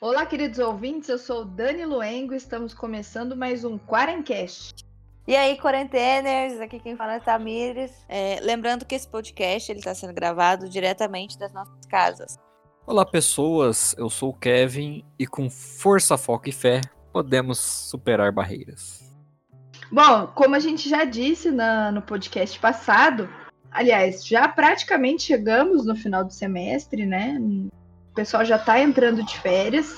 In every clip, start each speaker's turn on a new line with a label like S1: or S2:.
S1: Olá, queridos ouvintes, eu sou Dani Luengo e estamos começando mais um Quarencast.
S2: E aí, quarenteners, aqui quem fala é Tamires. É, lembrando que esse podcast está sendo gravado diretamente das nossas casas.
S3: Olá, pessoas, eu sou o Kevin e com força, foco e fé podemos superar barreiras.
S1: Bom, como a gente já disse na, no podcast passado, aliás, já praticamente chegamos no final do semestre, né? Pessoal já está entrando de férias,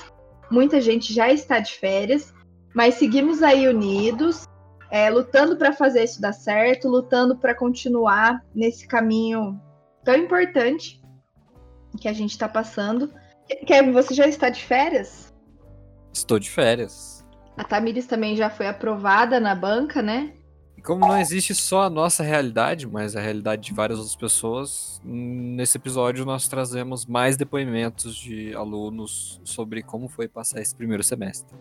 S1: muita gente já está de férias, mas seguimos aí unidos, é, lutando para fazer isso dar certo, lutando para continuar nesse caminho tão importante que a gente está passando. Kevin, você já está de férias?
S3: Estou de férias.
S1: A Tamires também já foi aprovada na banca, né?
S3: E como não existe só a nossa realidade, mas a realidade de várias outras pessoas, nesse episódio nós trazemos mais depoimentos de alunos sobre como foi passar esse primeiro semestre.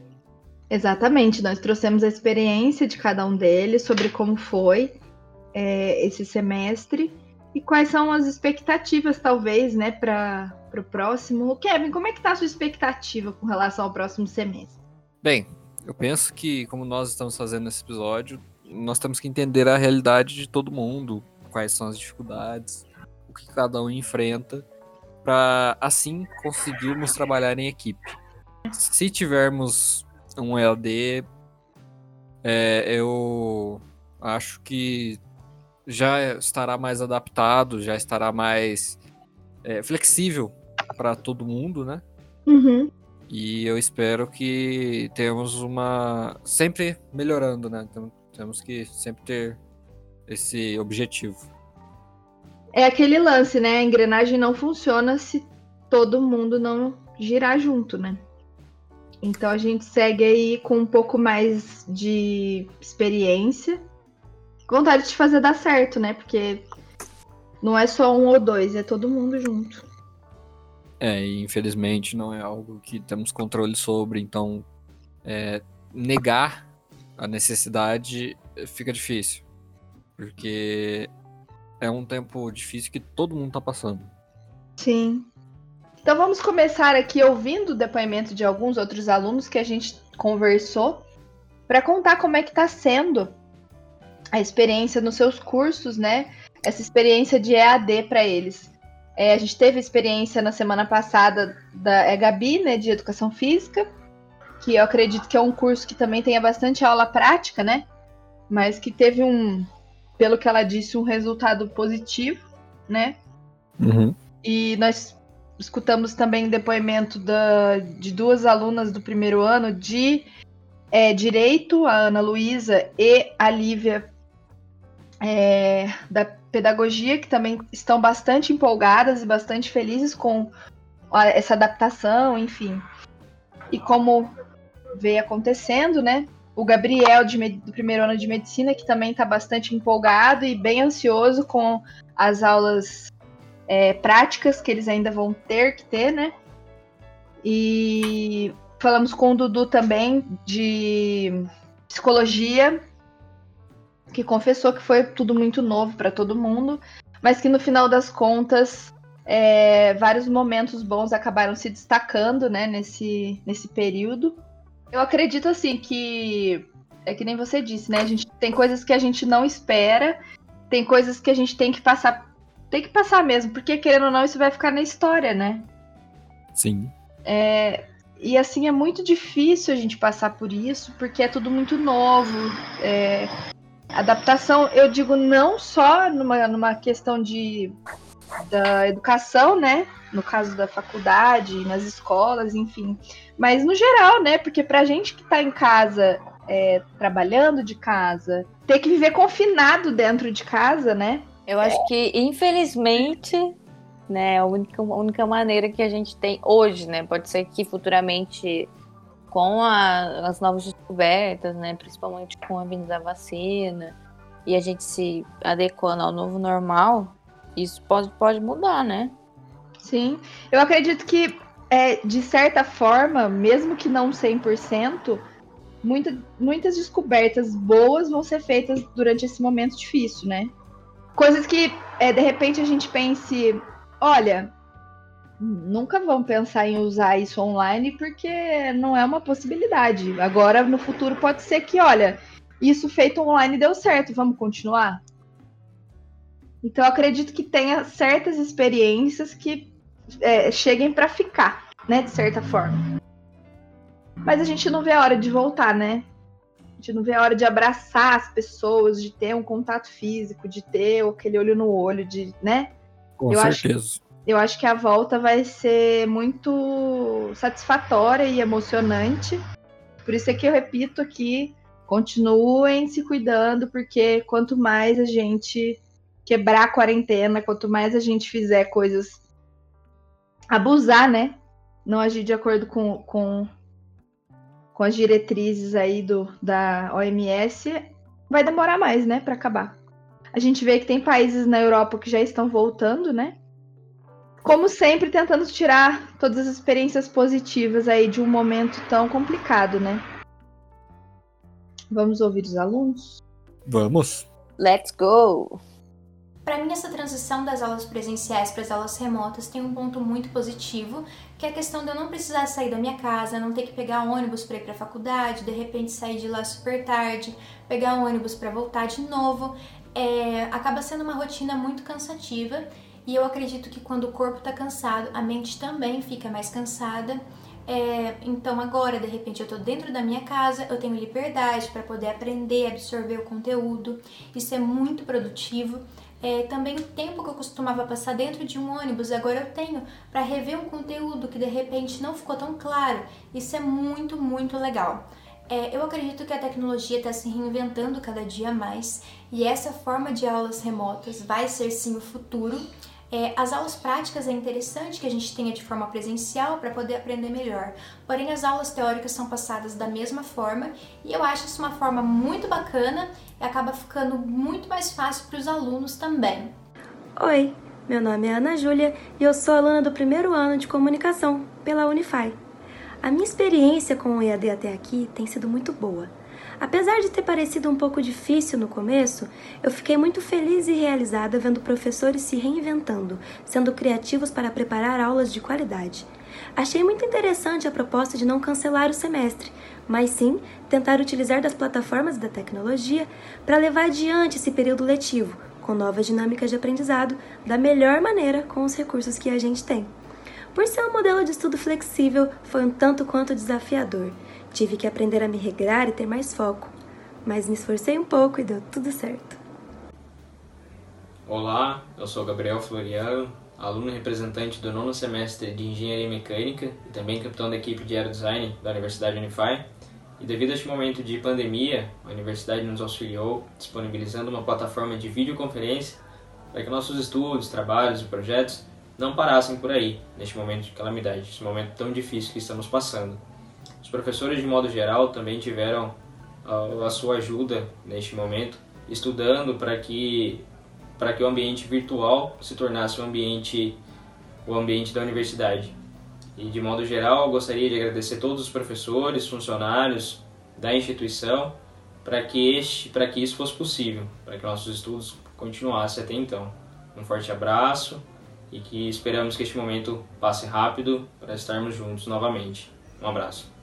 S1: Exatamente, nós trouxemos a experiência de cada um deles sobre como foi é, esse semestre e quais são as expectativas, talvez, né, para o próximo. Kevin, como é que tá a sua expectativa com relação ao próximo semestre?
S3: Bem, eu penso que, como nós estamos fazendo nesse episódio, nós temos que entender a realidade de todo mundo, quais são as dificuldades, o que cada um enfrenta, para assim conseguirmos trabalhar em equipe. Se tivermos um EAD, é, eu acho que já estará mais adaptado, já estará mais é, flexível para todo mundo, né?
S1: Uhum.
S3: E eu espero que tenhamos uma. sempre melhorando, né? Então, temos que sempre ter esse objetivo.
S1: É aquele lance, né? A engrenagem não funciona se todo mundo não girar junto, né? Então a gente segue aí com um pouco mais de experiência. Vontade de fazer dar certo, né? Porque não é só um ou dois, é todo mundo junto.
S3: É, e infelizmente não é algo que temos controle sobre, então é, negar a necessidade fica difícil. Porque é um tempo difícil que todo mundo tá passando.
S1: Sim. Então vamos começar aqui ouvindo o depoimento de alguns outros alunos que a gente conversou para contar como é que está sendo a experiência nos seus cursos, né? Essa experiência de EAD para eles. É, a gente teve experiência na semana passada da EGABI, né, de Educação Física, que eu acredito que é um curso que também tenha bastante aula prática, né? Mas que teve um, pelo que ela disse, um resultado positivo, né?
S3: Uhum.
S1: E nós escutamos também depoimento da, de duas alunas do primeiro ano de é, Direito, a Ana Luísa e a Lívia é, da Pedagogia, que também estão bastante empolgadas e bastante felizes com essa adaptação, enfim. E como veio acontecendo, né? O Gabriel, de, do primeiro ano de medicina, que também está bastante empolgado e bem ansioso com as aulas é, práticas que eles ainda vão ter que ter, né? E falamos com o Dudu também de psicologia, que confessou que foi tudo muito novo para todo mundo, mas que no final das contas é, vários momentos bons acabaram se destacando né, nesse, nesse período. Eu acredito assim que é que nem você disse, né? A gente tem coisas que a gente não espera, tem coisas que a gente tem que passar, tem que passar mesmo, porque querendo ou não isso vai ficar na história, né?
S3: Sim.
S1: É, e assim é muito difícil a gente passar por isso, porque é tudo muito novo. É, adaptação, eu digo não só numa, numa questão de da educação, né? No caso da faculdade, nas escolas, enfim. Mas no geral, né? Porque pra gente que tá em casa, é, trabalhando de casa, ter que viver confinado dentro de casa, né?
S2: Eu acho que, infelizmente, né, a única, a única maneira que a gente tem hoje, né? Pode ser que futuramente, com a, as novas descobertas, né? Principalmente com a vinda da vacina e a gente se adequando ao novo normal, isso pode, pode mudar, né?
S1: Sim. Eu acredito que, é, de certa forma, mesmo que não 100%, muita, muitas descobertas boas vão ser feitas durante esse momento difícil, né? Coisas que, é, de repente, a gente pense: olha, nunca vão pensar em usar isso online porque não é uma possibilidade. Agora, no futuro, pode ser que, olha, isso feito online deu certo, vamos continuar? Então, acredito que tenha certas experiências que é, cheguem para ficar, né, de certa forma. Mas a gente não vê a hora de voltar, né? A gente não vê a hora de abraçar as pessoas, de ter um contato físico, de ter aquele olho no olho, de, né?
S3: Com
S1: eu
S3: certeza.
S1: Acho, eu acho que a volta vai ser muito satisfatória e emocionante. Por isso é que eu repito aqui, continuem se cuidando, porque quanto mais a gente quebrar a quarentena, quanto mais a gente fizer coisas abusar, né? Não agir de acordo com, com, com as diretrizes aí do, da OMS, vai demorar mais, né, para acabar. A gente vê que tem países na Europa que já estão voltando, né? Como sempre, tentando tirar todas as experiências positivas aí de um momento tão complicado, né? Vamos ouvir os alunos?
S3: Vamos.
S2: Let's go!
S4: Para mim, essa transição das aulas presenciais para as aulas remotas tem um ponto muito positivo, que é a questão de eu não precisar sair da minha casa, não ter que pegar ônibus para ir para a faculdade, de repente sair de lá super tarde, pegar ônibus para voltar de novo. É, acaba sendo uma rotina muito cansativa e eu acredito que quando o corpo está cansado, a mente também fica mais cansada. É, então agora, de repente, eu estou dentro da minha casa, eu tenho liberdade para poder aprender, absorver o conteúdo. Isso é muito produtivo. É, também o tempo que eu costumava passar dentro de um ônibus, agora eu tenho para rever um conteúdo que de repente não ficou tão claro. Isso é muito, muito legal. É, eu acredito que a tecnologia está se reinventando cada dia mais e essa forma de aulas remotas vai ser sim o futuro. É, as aulas práticas é interessante que a gente tenha de forma presencial para poder aprender melhor, porém as aulas teóricas são passadas da mesma forma e eu acho isso uma forma muito bacana e acaba ficando muito mais fácil para os alunos também.
S5: Oi, meu nome é Ana Júlia e eu sou aluna do primeiro ano de comunicação pela Unify. A minha experiência com o EAD até aqui tem sido muito boa. Apesar de ter parecido um pouco difícil no começo, eu fiquei muito feliz e realizada vendo professores se reinventando, sendo criativos para preparar aulas de qualidade. Achei muito interessante a proposta de não cancelar o semestre, mas sim tentar utilizar das plataformas da tecnologia para levar adiante esse período letivo, com novas dinâmicas de aprendizado, da melhor maneira com os recursos que a gente tem. Por ser um modelo de estudo flexível, foi um tanto quanto desafiador. Tive que aprender a me regrar e ter mais foco, mas me esforcei um pouco e deu tudo certo.
S6: Olá, eu sou Gabriel Floriano, aluno representante do nono semestre de Engenharia Mecânica e também capitão da equipe de Aerodesign da Universidade Unify. E devido a este momento de pandemia, a universidade nos auxiliou disponibilizando uma plataforma de videoconferência para que nossos estudos, trabalhos e projetos não parassem por aí, neste momento de calamidade, neste momento tão difícil que estamos passando. Os professores, de modo geral, também tiveram a, a sua ajuda neste momento, estudando para que para que o ambiente virtual se tornasse o ambiente o ambiente da universidade. E de modo geral, gostaria de agradecer todos os professores, funcionários da instituição para que este, para que isso fosse possível, para que nossos estudos continuassem até então. Um forte abraço e que esperamos que este momento passe rápido para estarmos juntos novamente. Um abraço.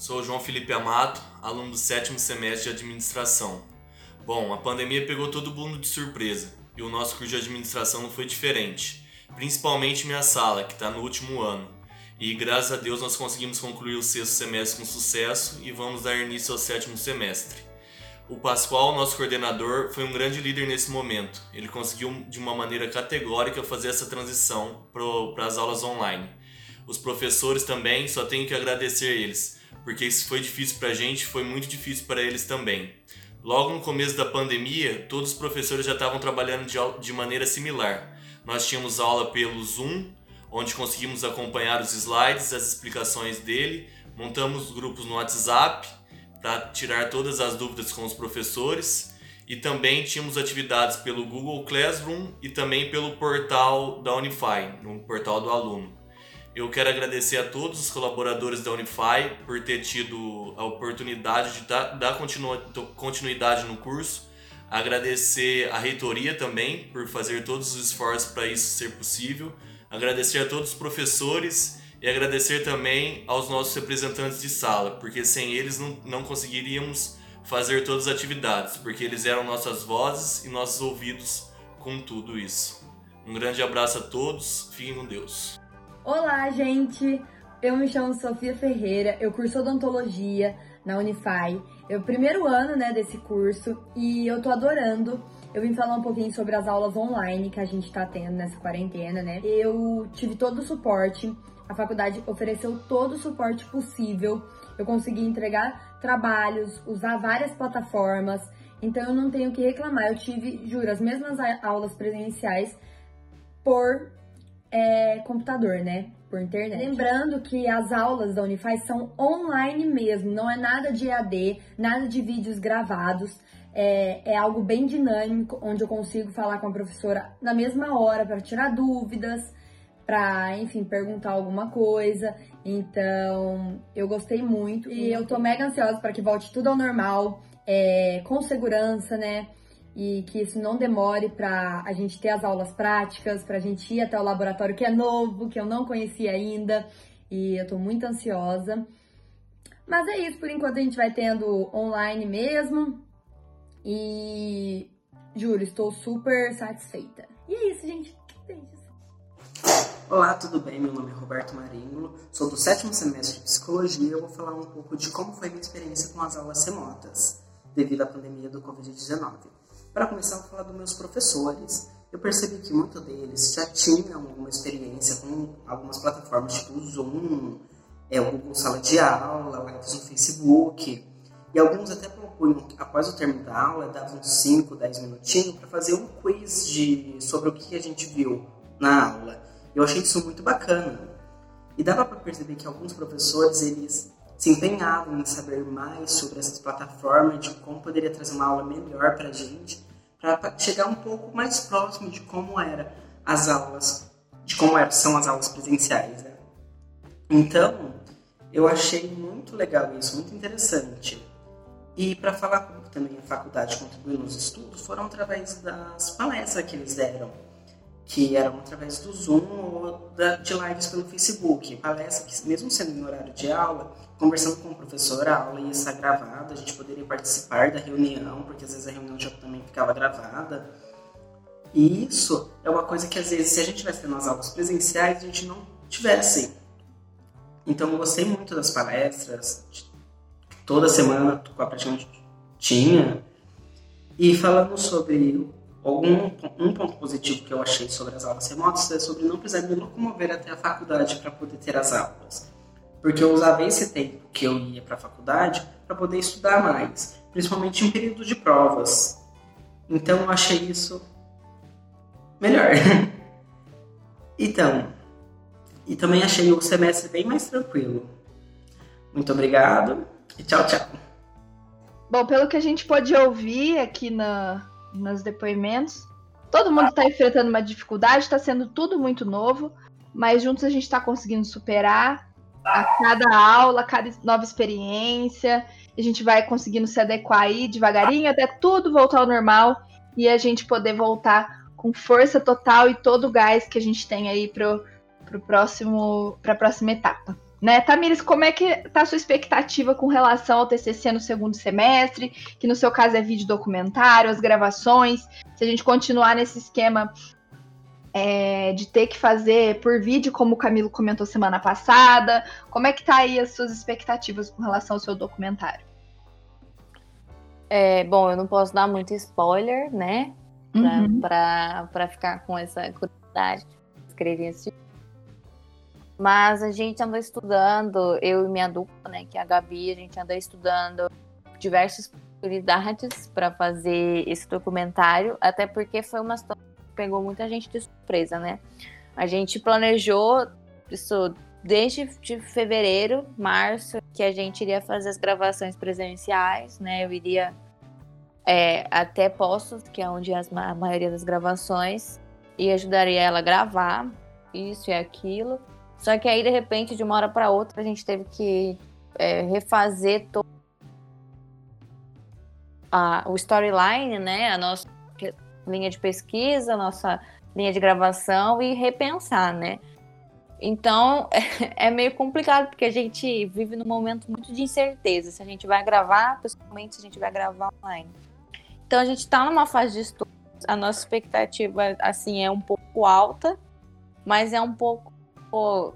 S7: Sou João Felipe Amato, aluno do sétimo semestre de administração. Bom, a pandemia pegou todo mundo de surpresa e o nosso curso de administração não foi diferente, principalmente minha sala, que está no último ano. E graças a Deus nós conseguimos concluir o sexto semestre com sucesso e vamos dar início ao sétimo semestre. O Pascoal, nosso coordenador, foi um grande líder nesse momento. Ele conseguiu de uma maneira categórica fazer essa transição para as aulas online. Os professores também, só tenho que agradecer eles porque isso foi difícil para a gente, foi muito difícil para eles também. Logo no começo da pandemia, todos os professores já estavam trabalhando de, maneira similar. Nós tínhamos aula pelo Zoom, onde conseguimos acompanhar os slides, as explicações dele, montamos grupos no WhatsApp para tirar todas as dúvidas com os professores e também tínhamos atividades pelo Google Classroom e também pelo portal da Unify, no portal do aluno. Eu quero agradecer a todos os colaboradores da Unify por ter tido a oportunidade de dar, continuidade no curso. Agradecer a reitoria também por fazer todos os esforços para isso ser possível. Agradecer a todos os professores e agradecer também aos nossos representantes de sala, porque sem eles não, não conseguiríamos fazer todas as atividades, porque eles eram nossas vozes e nossos ouvidos com tudo isso. Um grande abraço a todos, fiquem com Deus.
S8: Olá, gente! Eu me chamo Sofia Ferreira, eu curso odontologia na Unify. É o primeiro ano, né, desse curso e eu tô adorando. Eu vim falar um pouquinho sobre as aulas online que a gente tá tendo nessa quarentena, né? Eu tive todo o suporte, a faculdade ofereceu todo o suporte possível. Eu consegui entregar trabalhos, usar várias plataformas, então eu não tenho o que reclamar. Eu tive, juro, as mesmas aulas presenciais por é, computador, né? Por internet. Lembrando que as aulas da Unify são online mesmo, não é nada de EAD, nada de vídeos gravados. É, é algo bem dinâmico, onde eu consigo falar com a professora na mesma hora para tirar dúvidas, para, enfim, perguntar alguma coisa. Então, eu gostei muito e eu tô mega ansiosa para que volte tudo ao normal, é, com segurança, né? E que isso não demore para a gente ter as aulas práticas, para a gente ir até o laboratório que é novo, que eu não conhecia ainda. E eu tô muito ansiosa. Mas é isso, por enquanto a gente vai tendo online mesmo. E juro, estou super satisfeita. E é isso, gente. Beijos.
S9: Olá, tudo bem? Meu nome é Roberto Maringo, sou do sétimo semestre de Psicologia e eu vou falar um pouco de como foi minha experiência com as aulas remotas, devido à pandemia do Covid-19. Para começar, vou falar dos meus professores. Eu percebi que muitos deles já tinham alguma experiência com algumas plataformas tipo o Zoom, é, o Google Sala de Aula, lives no Facebook, e alguns até propunham, após o término da aula, davam 5, 10 minutinhos para fazer um quiz de, sobre o que a gente viu na aula. Eu achei isso muito bacana. E dava para perceber que alguns professores eles se empenhavam em saber mais sobre essas plataformas, de como poderia trazer uma aula melhor para a gente, para chegar um pouco mais próximo de como era as aulas, de como são as aulas presenciais. Né? Então, eu achei muito legal isso, muito interessante. E para falar como também a faculdade contribuiu nos estudos, foram através das palestras que eles deram que eram através do Zoom ou da, de lives pelo Facebook. Palestra que, mesmo sendo em horário de aula, conversando com o professor, a aula ia estar gravada, a gente poderia participar da reunião, porque às vezes a reunião já também ficava gravada. E isso é uma coisa que às vezes, se a gente tivesse tendo as aulas presenciais, a gente não tivesse. Então eu gostei muito das palestras, toda semana praticamente tinha. E falando sobre Algum, um ponto positivo que eu achei sobre as aulas remotas é sobre não precisar me locomover até a faculdade para poder ter as aulas. Porque eu usava esse tempo que eu ia para a faculdade para poder estudar mais, principalmente em período de provas. Então eu achei isso melhor. então, e também achei o semestre bem mais tranquilo. Muito obrigado e tchau, tchau.
S1: Bom, pelo que a gente pode ouvir aqui na, nos depoimentos. Todo mundo está enfrentando uma dificuldade, está sendo tudo muito novo, mas juntos a gente está conseguindo superar a cada aula, a cada nova experiência. A gente vai conseguindo se adequar aí devagarinho até tudo voltar ao normal e a gente poder voltar com força total e todo o gás que a gente tem aí pro, pro próximo, para a próxima etapa. Né, Tamires, como é que tá a sua expectativa com relação ao TCC no segundo semestre, que no seu caso é vídeo documentário, as gravações, se a gente continuar nesse esquema é, de ter que fazer por vídeo, como o Camilo comentou semana passada, como é que tá aí as suas expectativas com relação ao seu documentário?
S2: É, bom, eu não posso dar muito spoiler, né, para uhum. ficar com essa curiosidade de escrever esse mas a gente anda estudando, eu e minha dupla, né, que é a Gabi, a gente anda estudando diversas possibilidades para fazer esse documentário, até porque foi uma situação que pegou muita gente de surpresa, né? A gente planejou isso desde de fevereiro, março, que a gente iria fazer as gravações presenciais, né? Eu iria é, até Postos, que é onde é a maioria das gravações, e ajudaria ela a gravar isso e aquilo. Só que aí, de repente, de uma hora para outra, a gente teve que é, refazer todo a, o storyline, né? A nossa linha de pesquisa, a nossa linha de gravação e repensar, né? Então é meio complicado, porque a gente vive num momento muito de incerteza. Se a gente vai gravar pessoalmente, se a gente vai gravar online. Então a gente está numa fase de estudo. A nossa expectativa, assim, é um pouco alta, mas é um pouco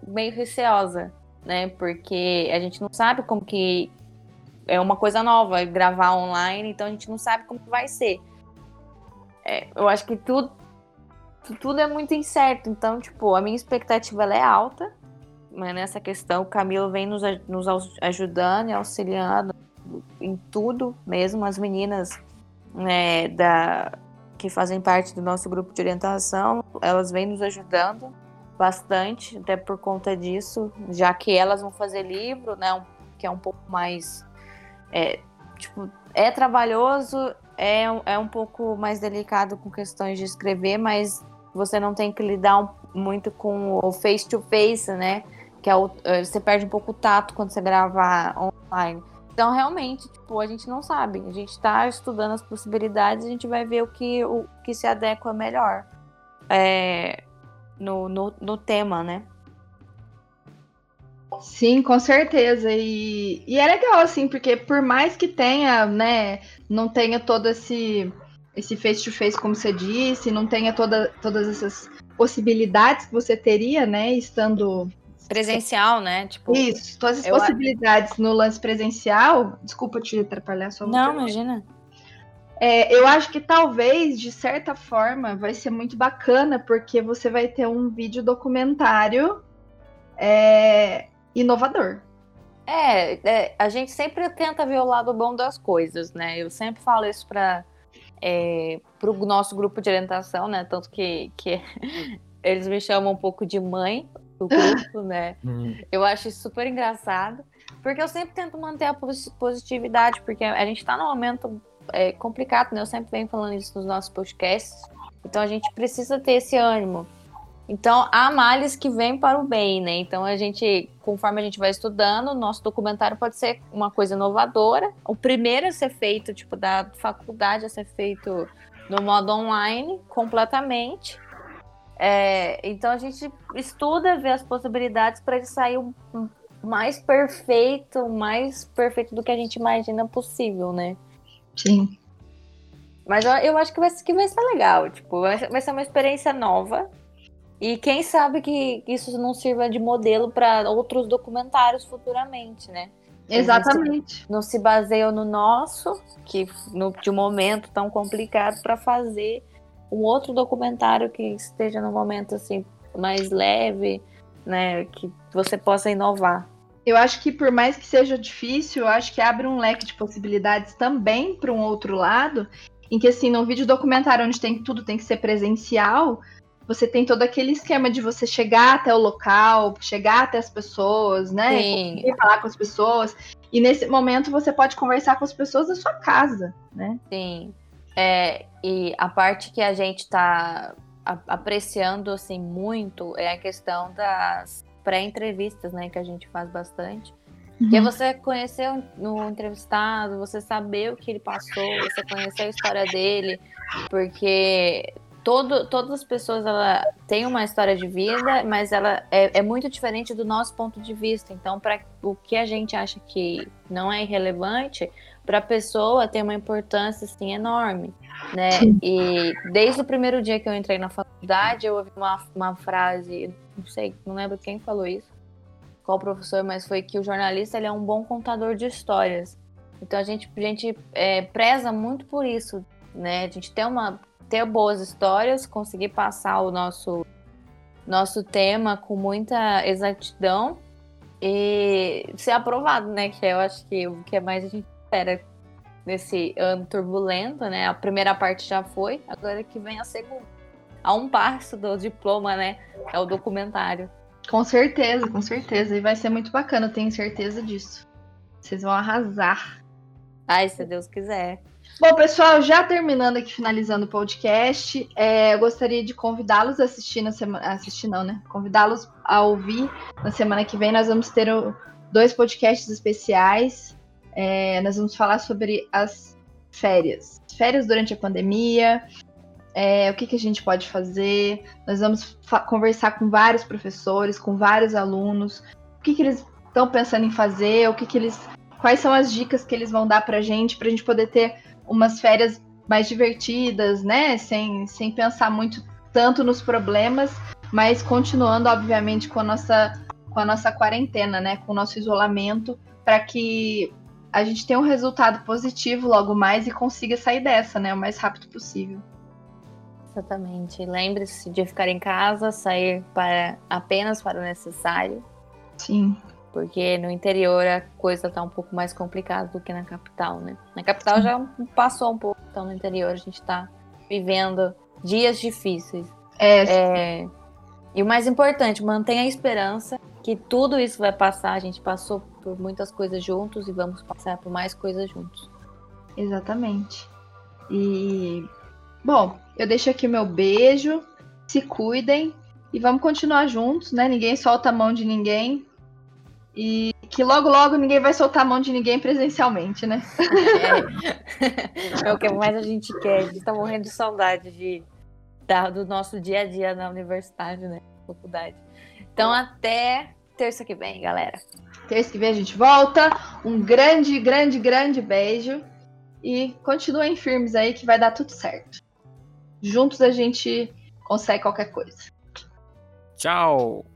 S2: meio receosa, né? Porque a gente não sabe como que é uma coisa nova gravar online, então a gente não sabe como vai ser. É, eu acho que tudo tudo é muito incerto. Então, tipo, a minha expectativa ela é alta, mas nessa questão o Camilo vem nos, nos ajudando e auxiliando em tudo mesmo. As meninas né, da, que fazem parte do nosso grupo de orientação, elas vêm nos ajudando bastante, até por conta disso, já que elas vão fazer livro, né, que é um pouco mais, é, tipo, é trabalhoso, é, é um pouco mais delicado com questões de escrever, mas você não tem que lidar um, muito com o face to face, né? Que é o, eh, você perde um pouco o tato quando você grava online. Então, realmente, tipo, a gente não sabe. A gente está estudando as possibilidades, a gente vai ver o que, o que se adequa melhor é, no, no, no tema, né?
S1: Sim, com certeza. E, e é legal, assim, porque por mais que tenha, né, não tenha todo esse esse face-to-face, como você disse, não tenha toda, todas essas possibilidades que você teria, né, estando
S2: presencial, né?
S1: Tipo, isso, todas as possibilidades no lance presencial. Desculpa te atrapalhar só.
S2: Não, imagina.
S1: É, eu acho que talvez, de certa forma, vai ser muito bacana, porque você vai ter um vídeo documentário é, inovador.
S2: É, é, a gente sempre tenta ver o lado bom das coisas, né? Eu sempre falo isso para é, para o nosso grupo de orientação, né? Tanto que, que eles me chamam um pouco de mãe do grupo, né? Uhum. Eu acho isso super engraçado, porque eu sempre tento manter a positividade, porque a gente está num momento é, complicado, né? Eu sempre venho falando isso nos nossos podcasts, então a gente precisa ter esse ânimo. Então, há males que vêm para o bem, né? Então, a gente, conforme a gente vai estudando, nosso documentário pode ser uma coisa inovadora. O primeiro a ser feito, tipo, da faculdade a ser feito no modo online, completamente. É, então, a gente estuda, vê as possibilidades para ele sair o mais perfeito, mais perfeito do que a gente imagina possível, né?
S1: Sim.
S2: Mas eu, acho que vai, que vai ser legal, tipo, vai, vai ser uma experiência nova e quem sabe que isso não sirva de modelo para outros documentários futuramente, né?
S1: Exatamente.
S2: Não se baseiam no nosso, que no, de um momento tão complicado, para fazer um outro documentário que esteja no momento assim mais leve, né? Que você possa inovar.
S1: Eu acho que por mais que seja difícil, eu acho que abre um leque de possibilidades também para um outro lado, em que assim, no vídeo documentário onde tem tudo tem que ser presencial, você tem todo aquele esquema de você chegar até o local, chegar até as pessoas, né?
S2: Sim.
S1: falar com as pessoas. E nesse momento você pode conversar com as pessoas da sua casa, né?
S2: Sim. É, e a parte que a gente está apreciando assim muito é a questão das pré-entrevistas, né? Que a gente faz bastante. Uhum. Que é você conhecer o entrevistado, você saber o que ele passou, você conhecer a história dele, porque todo, todas as pessoas ela têm uma história de vida, mas ela é, é muito diferente do nosso ponto de vista. Então, para o que a gente acha que não é irrelevante, para a pessoa tem uma importância assim enorme, né? E desde o primeiro dia que eu entrei na faculdade, eu ouvi uma, uma frase, não sei, não lembro quem falou isso, qual professor, mas foi que o jornalista ele é um bom contador de histórias. Então a gente, a gente é, preza muito por isso, né? A gente tem uma ter boas histórias, conseguir passar o nosso nosso tema com muita exatidão e ser aprovado, né? Que eu acho que o que é mais a gente espera nesse ano turbulento, né? A primeira parte já foi, agora que vem a segunda. A um passo do diploma, né? É o documentário.
S1: Com certeza, com certeza. E vai ser muito bacana, tenho certeza disso. Vocês vão arrasar.
S2: Ai, se Deus quiser.
S1: Bom, pessoal, já terminando aqui, finalizando o podcast, é, eu gostaria de convidá-los a assistir na semana. Assistir não, né? Convidá-los a ouvir na semana que vem. Nós vamos ter dois podcasts especiais. É, nós vamos falar sobre as férias. Férias durante a pandemia. É, o que, que a gente pode fazer. Nós vamos conversar com vários professores, com vários alunos, o que, que eles estão pensando em fazer, o que, que eles. Quais são as dicas que eles vão dar para a gente, para a gente poder ter umas férias mais divertidas, né? Sem, sem pensar muito tanto nos problemas, mas continuando, obviamente, com a nossa, com a nossa quarentena, né? Com o nosso isolamento, para que a gente tenha um resultado positivo logo mais e consiga sair dessa, né? O mais rápido possível.
S2: Exatamente. Lembre-se de ficar em casa, sair para apenas para o necessário.
S1: Sim.
S2: Porque no interior a coisa está um pouco mais complicada do que na capital, né? Na capital Sim. já passou um pouco, então no interior a gente está vivendo dias difíceis.
S1: É,
S2: é, E o mais importante, mantenha a esperança que tudo isso vai passar. A gente passou por muitas coisas juntos e vamos passar por mais coisas juntos.
S1: Exatamente. E bom, eu deixo aqui o meu beijo. Se cuidem e vamos continuar juntos, né? Ninguém solta a mão de ninguém. E que logo, logo ninguém vai soltar a mão de ninguém presencialmente, né?
S2: É, é o que mais a gente quer. A gente tá morrendo de saudade de, da, do nosso dia a dia na universidade, né? Faculdade. Então, até terça que vem, galera.
S1: Terça que vem a gente volta. Um grande, grande, grande beijo. E continuem firmes aí que vai dar tudo certo. Juntos a gente consegue qualquer coisa.
S3: Tchau!